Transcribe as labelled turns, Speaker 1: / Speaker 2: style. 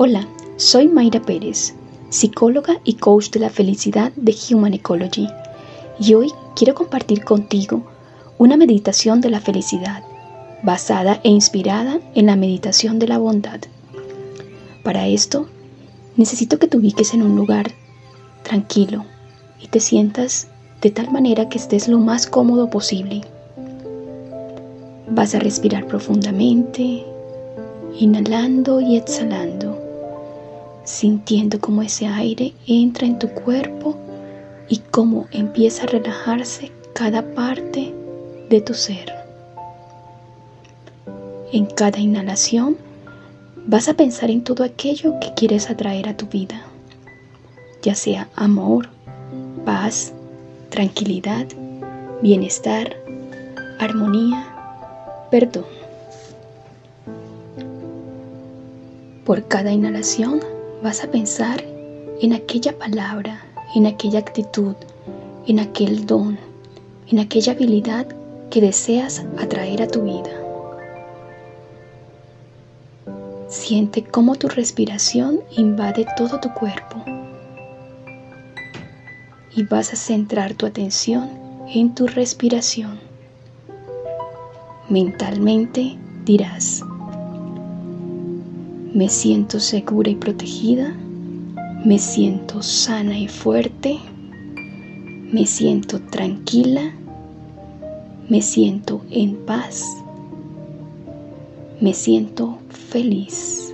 Speaker 1: Hola, soy Mayra Pérez, psicóloga y coach de la felicidad de Human Ecology, y hoy quiero compartir contigo una meditación de la felicidad, basada e inspirada en la meditación de la bondad. Para esto, necesito que te ubiques en un lugar tranquilo y te sientas de tal manera que estés lo más cómodo posible. Vas a respirar profundamente, inhalando y exhalando sintiendo cómo ese aire entra en tu cuerpo y cómo empieza a relajarse cada parte de tu ser. En cada inhalación vas a pensar en todo aquello que quieres atraer a tu vida, ya sea amor, paz, tranquilidad, bienestar, armonía, perdón. Por cada inhalación vas a pensar en aquella palabra, en aquella actitud, en aquel don, en aquella habilidad que deseas atraer a tu vida. Siente cómo tu respiración invade todo tu cuerpo y vas a centrar tu atención en tu respiración. Mentalmente dirás, me siento segura y protegida. Me siento sana y fuerte. Me siento tranquila. Me siento en paz. Me siento feliz.